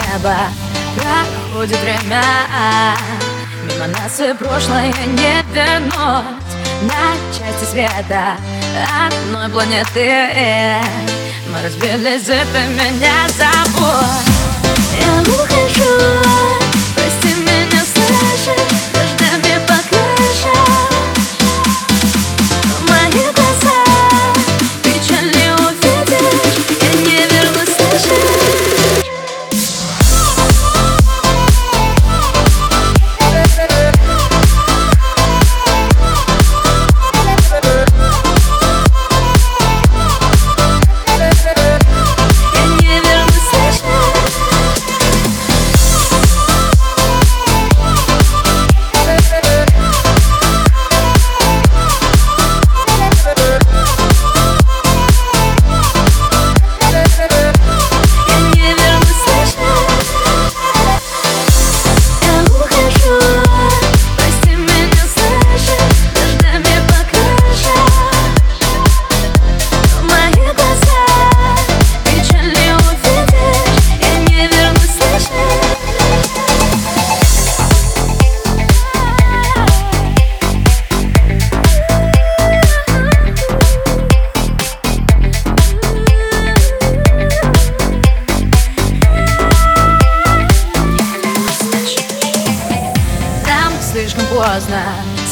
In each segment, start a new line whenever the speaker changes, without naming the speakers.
небо Проходит время. Мимо нас и прошлое не вернуть. На части света одной планеты. Мы разбились, это меня забудь поздно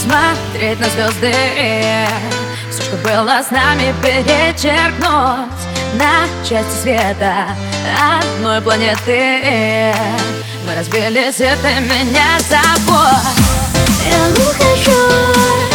Смотреть на звезды Все, что было с нами, перечеркнуть На части света одной планеты. Мы разбились, это меня забудь Я ухожу